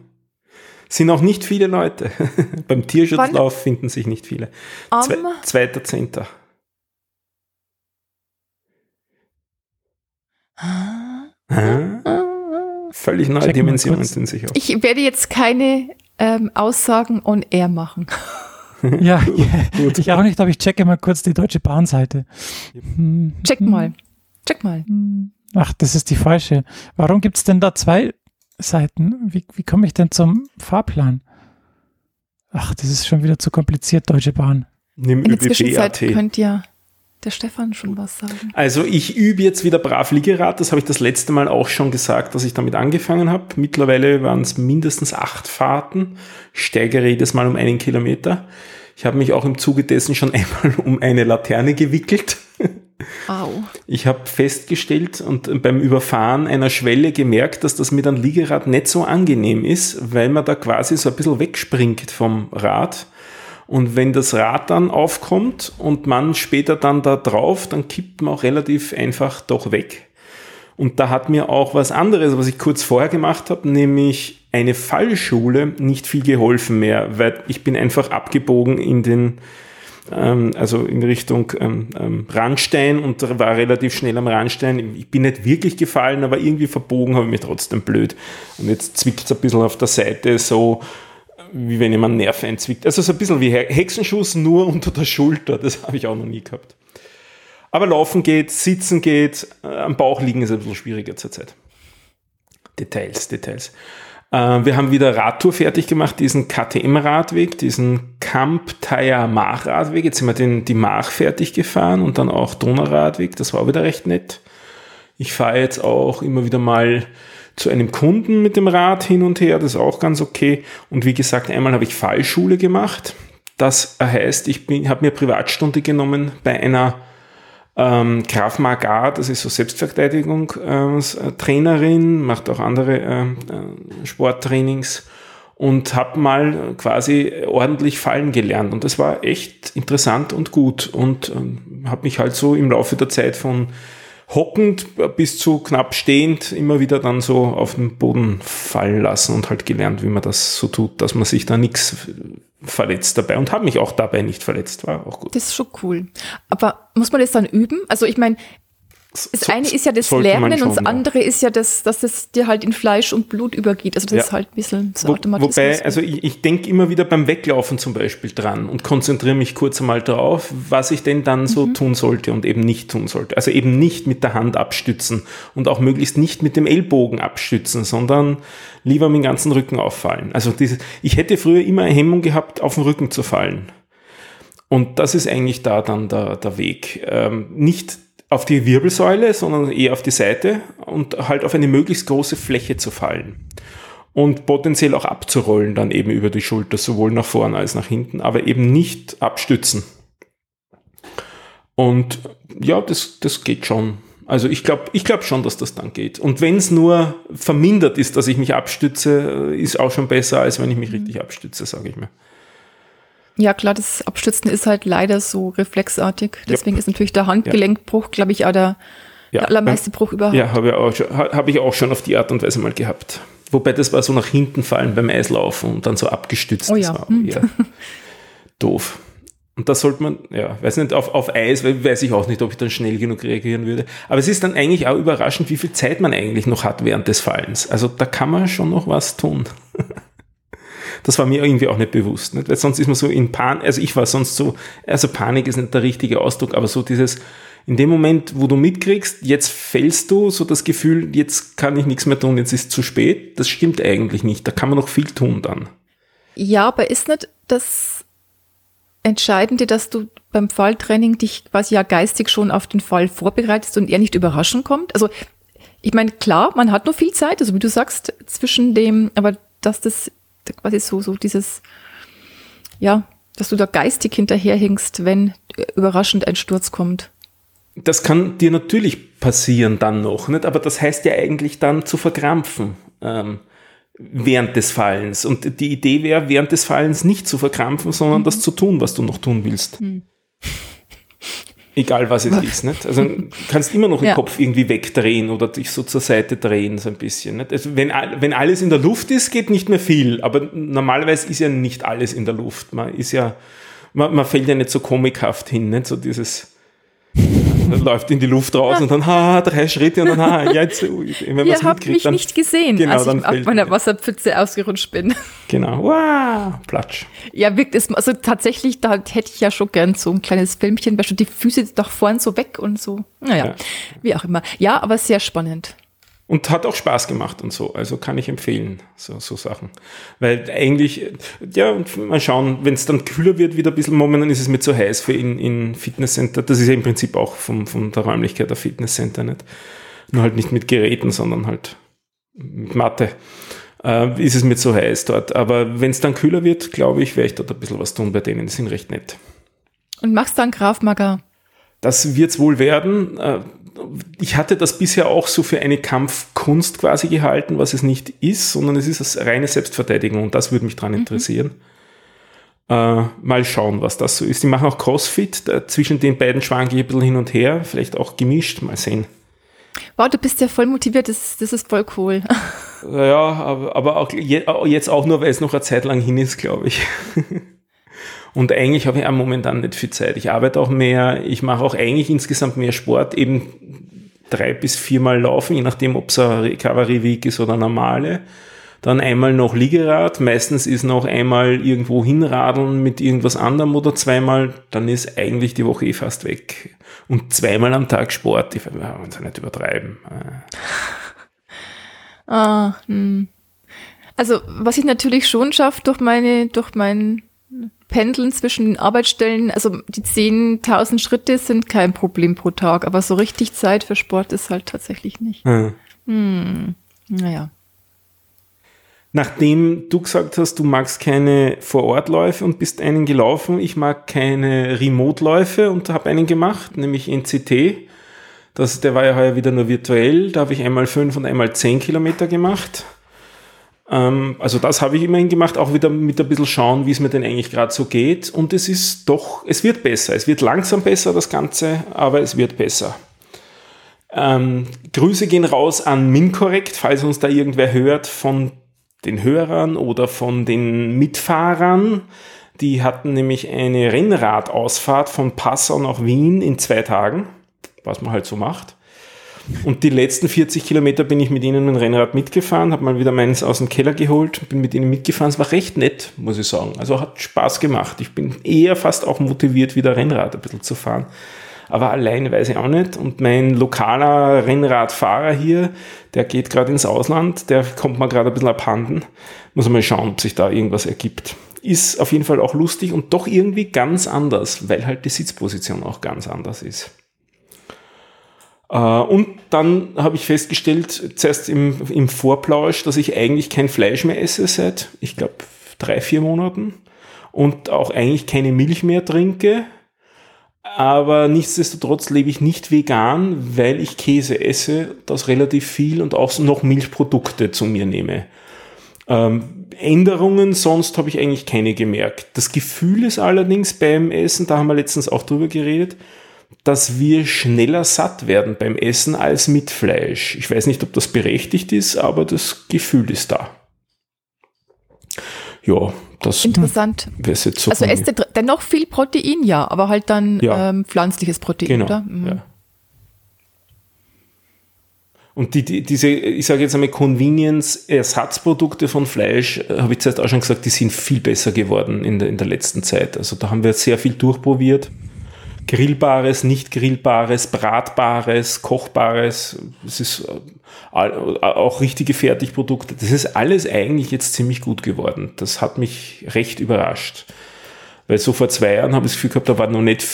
S2: Sind auch nicht viele Leute. Beim Tierschutzlauf finden sich nicht viele.
S3: Am,
S2: Zwei, zweiter Zehnter. Ah, Völlig neue
S4: Check
S2: Dimensionen sind sich auf.
S3: ich werde jetzt keine ähm, Aussagen on air machen.
S4: Ja, ich auch nicht, aber ich checke mal kurz die Deutsche Bahnseite. Hm,
S3: Check mal. Check mal.
S4: hm. Ach, das ist die falsche. Warum gibt es denn da zwei Seiten? Wie, wie komme ich denn zum Fahrplan? Ach, das ist schon wieder zu kompliziert, Deutsche Bahn.
S2: Nimm
S3: In der Zwischenzeit könnte ja der Stefan schon was sagen.
S2: Also ich übe jetzt wieder brav Liegerad. Das habe ich das letzte Mal auch schon gesagt, dass ich damit angefangen habe. Mittlerweile waren es mindestens acht Fahrten. Ich steigere jedes Mal um einen Kilometer. Ich habe mich auch im Zuge dessen schon einmal um eine Laterne gewickelt.
S3: Au.
S2: Ich habe festgestellt und beim Überfahren einer Schwelle gemerkt, dass das mit einem Liegerad nicht so angenehm ist, weil man da quasi so ein bisschen wegspringt vom Rad. Und wenn das Rad dann aufkommt und man später dann da drauf, dann kippt man auch relativ einfach doch weg. Und da hat mir auch was anderes, was ich kurz vorher gemacht habe, nämlich eine Fallschule nicht viel geholfen mehr, weil ich bin einfach abgebogen in den, ähm, also in Richtung ähm, ähm, Randstein und war relativ schnell am Randstein. Ich bin nicht wirklich gefallen, aber irgendwie verbogen habe ich mich trotzdem blöd. Und jetzt zwickt es ein bisschen auf der Seite so wie wenn jemand Nerv einzwickt. Also so ein bisschen wie Hexenschuss, nur unter der Schulter. Das habe ich auch noch nie gehabt. Aber laufen geht, sitzen geht, äh, am Bauch liegen ist ein bisschen schwieriger zurzeit. Details, Details. Äh, wir haben wieder Radtour fertig gemacht, diesen KTM-Radweg, diesen Camp Taya Mach Radweg. Jetzt sind wir den, die Mach fertig gefahren und dann auch Donauradweg. Das war auch wieder recht nett. Ich fahre jetzt auch immer wieder mal zu einem Kunden mit dem Rad hin und her. Das ist auch ganz okay. Und wie gesagt, einmal habe ich Fallschule gemacht. Das heißt, ich habe mir Privatstunde genommen bei einer ähm, Graf Magar, das ist so Selbstverteidigung, äh, Trainerin, macht auch andere äh, äh Sporttrainings und habe mal quasi ordentlich fallen gelernt. Und das war echt interessant und gut und äh, habe mich halt so im Laufe der Zeit von hockend bis zu knapp stehend immer wieder dann so auf den Boden fallen lassen und halt gelernt, wie man das so tut, dass man sich da nichts verletzt dabei und habe mich auch dabei nicht verletzt, war auch gut.
S3: Das ist schon cool. Aber muss man das dann üben? Also ich meine, das eine ist ja das Lernen und das andere ja. ist ja das, dass es dir halt in Fleisch und Blut übergeht. Also das ja. ist halt ein bisschen so
S2: automatisch. Wobei, also ich, ich denke immer wieder beim Weglaufen zum Beispiel dran und konzentriere mich kurz einmal darauf, was ich denn dann so mhm. tun sollte und eben nicht tun sollte. Also eben nicht mit der Hand abstützen und auch möglichst nicht mit dem Ellbogen abstützen, sondern lieber mit dem ganzen Rücken auffallen. Also dieses, ich hätte früher immer eine Hemmung gehabt, auf den Rücken zu fallen. Und das ist eigentlich da dann der, der Weg. Ähm, nicht auf die Wirbelsäule, sondern eher auf die Seite und halt auf eine möglichst große Fläche zu fallen. Und potenziell auch abzurollen dann eben über die Schulter, sowohl nach vorne als nach hinten, aber eben nicht abstützen. Und ja, das, das geht schon. Also ich glaube ich glaub schon, dass das dann geht. Und wenn es nur vermindert ist, dass ich mich abstütze, ist auch schon besser, als wenn ich mich richtig abstütze, sage ich mir.
S3: Ja, klar, das Abstützen ist halt leider so reflexartig. Deswegen ja. ist natürlich der Handgelenkbruch, glaube ich, auch der, ja. der allermeiste Bruch überhaupt.
S2: Ja, habe ich, auch schon, hab ich auch schon auf die Art und Weise mal gehabt. Wobei das war so nach hinten fallen beim Eislaufen und dann so abgestützt. Oh ja. Das war hm. doof. Und da sollte man, ja, weiß nicht, auf, auf Eis, weiß ich auch nicht, ob ich dann schnell genug reagieren würde. Aber es ist dann eigentlich auch überraschend, wie viel Zeit man eigentlich noch hat während des Fallens. Also da kann man schon noch was tun. Das war mir irgendwie auch nicht bewusst, nicht? weil sonst ist man so in Panik, also ich war sonst so, also Panik ist nicht der richtige Ausdruck, aber so dieses, in dem Moment, wo du mitkriegst, jetzt fällst du, so das Gefühl, jetzt kann ich nichts mehr tun, jetzt ist zu spät, das stimmt eigentlich nicht, da kann man noch viel tun dann.
S3: Ja, aber ist nicht das Entscheidende, dass du beim Falltraining dich quasi ja geistig schon auf den Fall vorbereitest und er nicht überraschen kommt? Also ich meine, klar, man hat nur viel Zeit, also wie du sagst, zwischen dem, aber dass das quasi so, so dieses, ja, dass du da geistig hinterherhängst, wenn überraschend ein Sturz kommt.
S2: Das kann dir natürlich passieren dann noch, nicht? aber das heißt ja eigentlich dann zu verkrampfen ähm, während des Fallens. Und die Idee wäre, während des Fallens nicht zu verkrampfen, sondern mhm. das zu tun, was du noch tun willst. Mhm. Egal was es ist, nicht? Also kannst immer noch den ja. Kopf irgendwie wegdrehen oder dich so zur Seite drehen, so ein bisschen. Nicht? Also wenn, wenn alles in der Luft ist, geht nicht mehr viel. Aber normalerweise ist ja nicht alles in der Luft. Man ist ja, man, man fällt ja nicht so komikhaft hin, nicht? So dieses, läuft in die Luft raus und dann, ha, drei Schritte und dann, ha, jetzt,
S3: wenn man Ihr habt mich dann, nicht gesehen, genau, als ich auf meiner Wasserpfütze ausgerutscht bin.
S2: Genau, wow, platsch.
S3: Ja, wirkt es, also tatsächlich, da hätte ich ja schon gern so ein kleines Filmchen, weil schon die Füße doch vorn so weg und so. Naja, ja. wie auch immer. Ja, aber sehr spannend.
S2: Und hat auch Spaß gemacht und so. Also kann ich empfehlen, so, so Sachen. Weil eigentlich, ja, mal schauen, wenn es dann kühler wird, wieder ein bisschen, momentan ist es mir zu heiß für in, in Fitnesscenter. Das ist ja im Prinzip auch vom, von der Räumlichkeit der Fitnesscenter nicht. Nur halt nicht mit Geräten, sondern halt mit Matte. Äh, ist es mir zu heiß dort. Aber wenn es dann kühler wird, glaube ich, werde ich dort ein bisschen was tun bei denen. Die sind recht nett.
S3: Und machst du dann Graf Magar?
S2: Das wird es wohl werden. Äh, ich hatte das bisher auch so für eine Kampfkunst quasi gehalten, was es nicht ist, sondern es ist eine reine Selbstverteidigung und das würde mich daran mhm. interessieren. Äh, mal schauen, was das so ist. Die machen auch Crossfit, da, zwischen den beiden schwanke ich ein bisschen hin und her, vielleicht auch gemischt, mal sehen.
S3: Wow, du bist ja voll motiviert, das, das ist voll cool.
S2: Ja, aber, aber auch jetzt auch nur, weil es noch eine Zeit lang hin ist, glaube ich. Und eigentlich habe ich auch momentan nicht viel Zeit. Ich arbeite auch mehr, ich mache auch eigentlich insgesamt mehr Sport, eben drei bis viermal laufen, je nachdem, ob es ein Recovery Week ist oder normale. dann einmal noch Liegerad, meistens ist noch einmal irgendwo hinradeln mit irgendwas anderem oder zweimal, dann ist eigentlich die Woche eh fast weg. Und zweimal am Tag Sport, ich will uns nicht übertreiben.
S3: Ah, hm. Also, was ich natürlich schon schaffe durch meine, durch mein Pendeln zwischen den Arbeitsstellen, also die 10.000 Schritte sind kein Problem pro Tag, aber so richtig Zeit für Sport ist halt tatsächlich nicht.
S2: Ja.
S3: Hm. Naja.
S2: Nachdem du gesagt hast, du magst keine Vorortläufe und bist einen gelaufen, ich mag keine Remote-Läufe und habe einen gemacht, nämlich NCT. Das, der war ja heuer wieder nur virtuell. Da habe ich einmal fünf und einmal zehn Kilometer gemacht. Ähm, also das habe ich immerhin gemacht, auch wieder mit ein bisschen schauen, wie es mir denn eigentlich gerade so geht. Und es ist doch, es wird besser. Es wird langsam besser, das Ganze, aber es wird besser. Ähm, Grüße gehen raus an Minkorrekt, falls uns da irgendwer hört von den Hörern oder von den Mitfahrern. Die hatten nämlich eine Rennradausfahrt von Passau nach Wien in zwei Tagen, was man halt so macht. Und die letzten 40 Kilometer bin ich mit ihnen mit Rennrad mitgefahren, habe mal wieder meins aus dem Keller geholt, bin mit ihnen mitgefahren. Es war recht nett, muss ich sagen. Also hat Spaß gemacht. Ich bin eher fast auch motiviert, wieder Rennrad ein bisschen zu fahren. Aber allein weiß ich auch nicht. Und mein lokaler Rennradfahrer hier, der geht gerade ins Ausland, der kommt mal gerade ein bisschen abhanden. Muss mal schauen, ob sich da irgendwas ergibt. Ist auf jeden Fall auch lustig und doch irgendwie ganz anders, weil halt die Sitzposition auch ganz anders ist. Äh, und dann habe ich festgestellt, zuerst im, im Vorplausch, dass ich eigentlich kein Fleisch mehr esse seit, ich glaube, drei, vier Monaten und auch eigentlich keine Milch mehr trinke. Aber nichtsdestotrotz lebe ich nicht vegan, weil ich Käse esse, das relativ viel und auch noch Milchprodukte zu mir nehme. Ähm, Änderungen sonst habe ich eigentlich keine gemerkt. Das Gefühl ist allerdings beim Essen, da haben wir letztens auch drüber geredet, dass wir schneller satt werden beim Essen als mit Fleisch. Ich weiß nicht, ob das berechtigt ist, aber das Gefühl ist da. Ja, das
S3: Interessant.
S2: jetzt so.
S3: Also esst ihr dennoch viel Protein, ja, aber halt dann
S2: Ja.
S3: ähm, pflanzliches Protein,
S2: Genau.
S3: oder? Mhm.
S2: Ja. Und die, die, diese, ich sage jetzt einmal, Convenience-Ersatzprodukte von Fleisch, äh, habe ich zuerst auch schon gesagt, die sind viel besser geworden in der, in der letzten Zeit. Also da haben wir sehr viel durchprobiert. Grillbares, nicht grillbares, bratbares, kochbares, es ist äh, all- auch richtige Fertigprodukte. Das ist alles eigentlich jetzt ziemlich gut geworden. Das hat mich recht überrascht. Weil so vor zwei Jahren habe ich das Gefühl gehabt, da war noch nicht,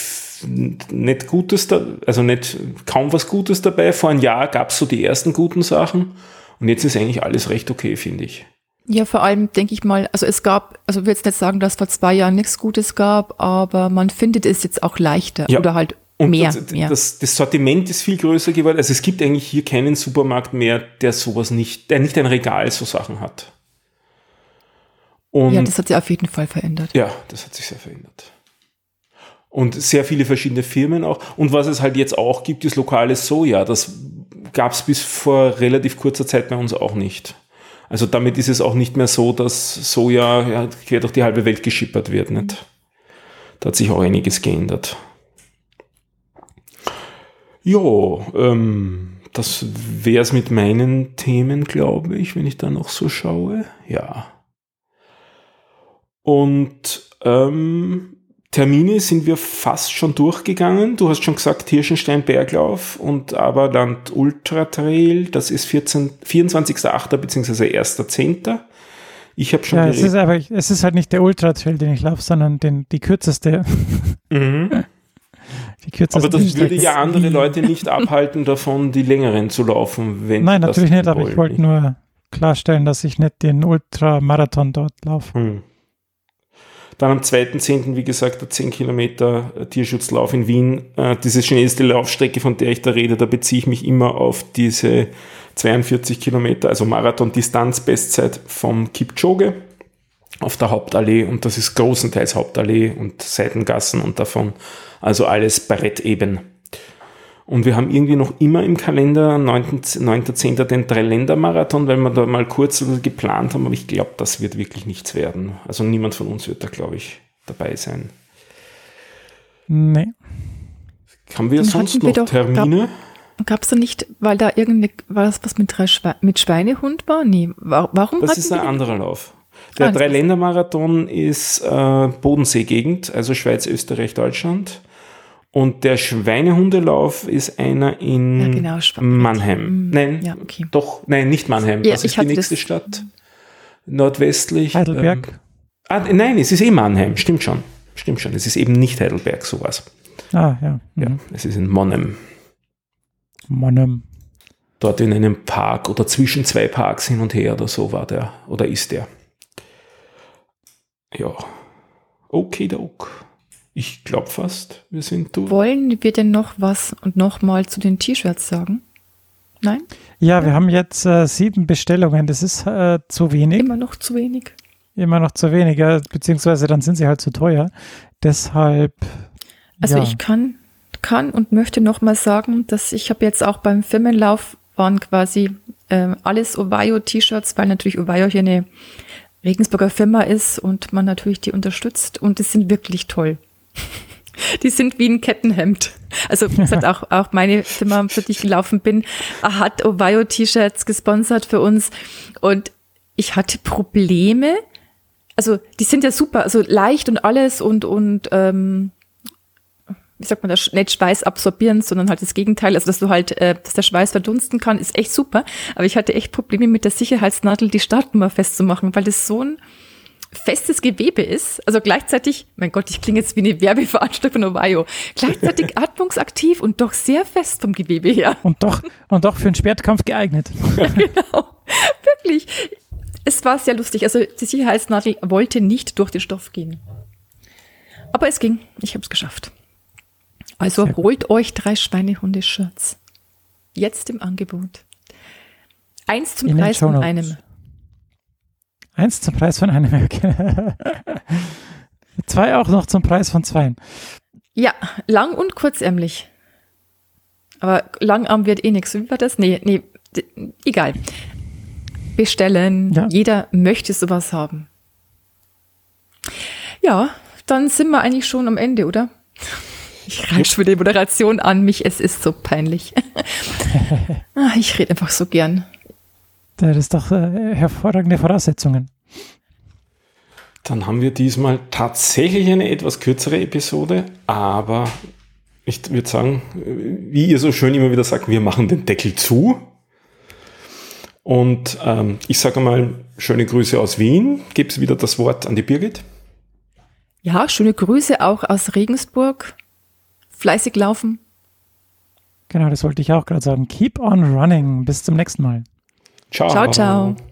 S2: nicht Gutes da, also nicht kaum was Gutes dabei. Vor einem Jahr gab es so die ersten guten Sachen und jetzt ist eigentlich alles recht okay, finde ich.
S3: Ja, vor allem denke ich mal, also es gab, also ich will jetzt nicht sagen, dass vor zwei Jahren nichts Gutes gab, aber man findet es jetzt auch leichter
S2: Ja.
S3: oder halt
S2: Und
S3: mehr.
S2: das,
S3: mehr.
S2: Das, das Sortiment ist viel größer geworden. Also es gibt eigentlich hier keinen Supermarkt mehr, der sowas nicht, der nicht ein Regal so Sachen hat. Und
S3: ja, das hat sich auf jeden Fall verändert.
S2: Ja, das hat sich sehr verändert. Und sehr viele verschiedene Firmen auch. Und was es halt jetzt auch gibt, ist lokales Soja. Das gab es bis vor relativ kurzer Zeit bei uns auch nicht. Also damit ist es auch nicht mehr so, dass Soja ja, quer durch die halbe Welt geschippert wird. Nicht? Da hat sich auch einiges geändert. Jo, ähm, das wäre es mit meinen Themen, glaube ich, wenn ich da noch so schaue. Ja. Und ähm, Termine sind wir fast schon durchgegangen. Du hast schon gesagt, Hirschenstein Berglauf und Aberland Ultra Trail, das ist 14 24.8. bzw. 1.10. Ich habe schon
S4: Ja, es ist aber, es ist halt nicht der Ultra-Trail, den ich laufe, sondern den, die kürzeste,
S2: Mhm.
S4: die kürzeste
S2: Aber das würde ja andere Leute nicht abhalten, davon die längeren zu laufen, wenn
S4: Nein, natürlich nicht, aber ich wollte nur klarstellen, dass ich nicht den Ultramarathon dort laufe.
S2: Hm. Dann am 2.10., wie gesagt, der 10 Kilometer Tierschutzlauf in Wien. Äh, diese schnellste Laufstrecke, von der ich da rede, da beziehe ich mich immer auf diese 42 Kilometer, also Marathon-Distanz-Bestzeit vom Kipchoge auf der Hauptallee und das ist großenteils Hauptallee und Seitengassen und davon, also alles Bretteben. Und wir haben irgendwie noch immer im Kalender 9.10. den Dreiländermarathon, weil wir da mal kurz geplant haben, aber ich glaube, das wird wirklich nichts werden. Also niemand von uns wird da, glaube ich, dabei sein.
S4: Nee.
S2: Haben wir
S3: Den
S2: sonst
S3: wir
S2: noch
S3: doch,
S2: Termine?
S3: Gab es da nicht, weil da irgendwie, war das was mit, drei Schwe mit Schweinehund war? Nee, wa- warum
S2: Das ist ein anderer Lauf. Der
S3: Ah,
S2: Dreiländermarathon ist äh, Bodensee-Gegend, also Schweiz, Österreich, Deutschland. Und der Schweinehundelauf ist einer in
S3: Ja, genau,
S2: Mannheim. Nein,
S3: Ja, okay.
S2: doch, nein, nicht Mannheim.
S3: Ja,
S2: Was
S3: ich
S2: ist die nächste
S3: das-
S2: Stadt? Nordwestlich.
S4: Heidelberg.
S2: Ähm, ah, nein, es ist eh Mannheim, stimmt schon. Stimmt schon, es ist eben nicht Heidelberg, sowas.
S4: Ah, ja.
S2: Ja,
S4: Mhm.
S2: es ist in Monnem.
S4: Monnem.
S2: Dort in einem Park oder zwischen zwei Parks hin und her oder so war der oder ist der. Ja. Okay, ok. Ich glaube fast, wir sind durch.
S3: Wollen wir denn noch was und nochmal zu den T-Shirts sagen? Nein?
S4: Ja, wir haben jetzt äh, sieben Bestellungen. Das ist äh, zu wenig.
S3: Immer noch zu wenig.
S4: Immer noch zu wenig, ja, beziehungsweise dann sind sie halt zu teuer. Deshalb.
S3: Also
S4: ja.
S3: ich kann, kann und möchte nochmal sagen, dass ich habe jetzt auch beim Firmenlauf waren quasi ähm, alles Ovayo-T-Shirts, weil natürlich Ovayo hier eine Regensburger Firma ist und man natürlich die unterstützt und die sind wirklich toll. Die sind wie ein Kettenhemd. Also hat auch, auch meine Firma, für die ich gelaufen bin, hat Ovayo-T-Shirts gesponsert für uns und ich hatte Probleme. Also die sind ja super, also leicht und alles und und ähm, wie sagt man das, nicht Schweiß absorbieren, sondern halt das Gegenteil, also dass du halt, äh, dass der Schweiß verdunsten kann, ist echt super. Aber ich hatte echt Probleme mit der Sicherheitsnadel, die Startnummer festzumachen, weil das so ein festes Gewebe ist. Also gleichzeitig, mein Gott, ich klinge jetzt wie eine Werbeveranstaltung von Ohio, gleichzeitig atmungsaktiv und doch sehr fest vom Gewebe her.
S4: Und doch, und doch für einen Schwertkampf geeignet.
S3: Genau, wirklich. Es war sehr lustig. Also die Sicherheitsnadel wollte nicht durch den Stoff gehen. Aber es ging. Ich habe es geschafft. Also
S4: Sehr gut.
S3: holt euch drei Schweinehunde-Shirts. Jetzt im Angebot. Eins zum
S4: In
S3: Preis von einem.
S4: Eins zum Preis von einem. Zwei auch noch zum Preis von zweien.
S3: Ja, lang und kurzärmlich. Aber Langarm wird eh nichts. Wie war das? Nee, nee, egal. Bestellen.
S4: Ja.
S3: Jeder möchte sowas haben. Ja, dann sind wir eigentlich schon am Ende, oder? Ich reiche schon wieder die Moderation an mich. Es ist so peinlich. Ah, ich rede einfach so gern.
S4: Das ist doch äh, hervorragende Voraussetzungen.
S2: Dann haben wir diesmal tatsächlich eine etwas kürzere Episode, aber ich würde sagen, wie ihr so schön immer wieder sagt, wir machen den Deckel zu. Und ähm, ich sage mal, schöne Grüße aus Wien. Gebe es wieder das Wort an die Birgit.
S3: Ja, schöne Grüße auch aus Regensburg. Fleißig laufen.
S4: Genau, das wollte ich auch gerade sagen. Keep on running. Bis zum nächsten Mal.
S2: Ciao.
S3: Ciao, ciao.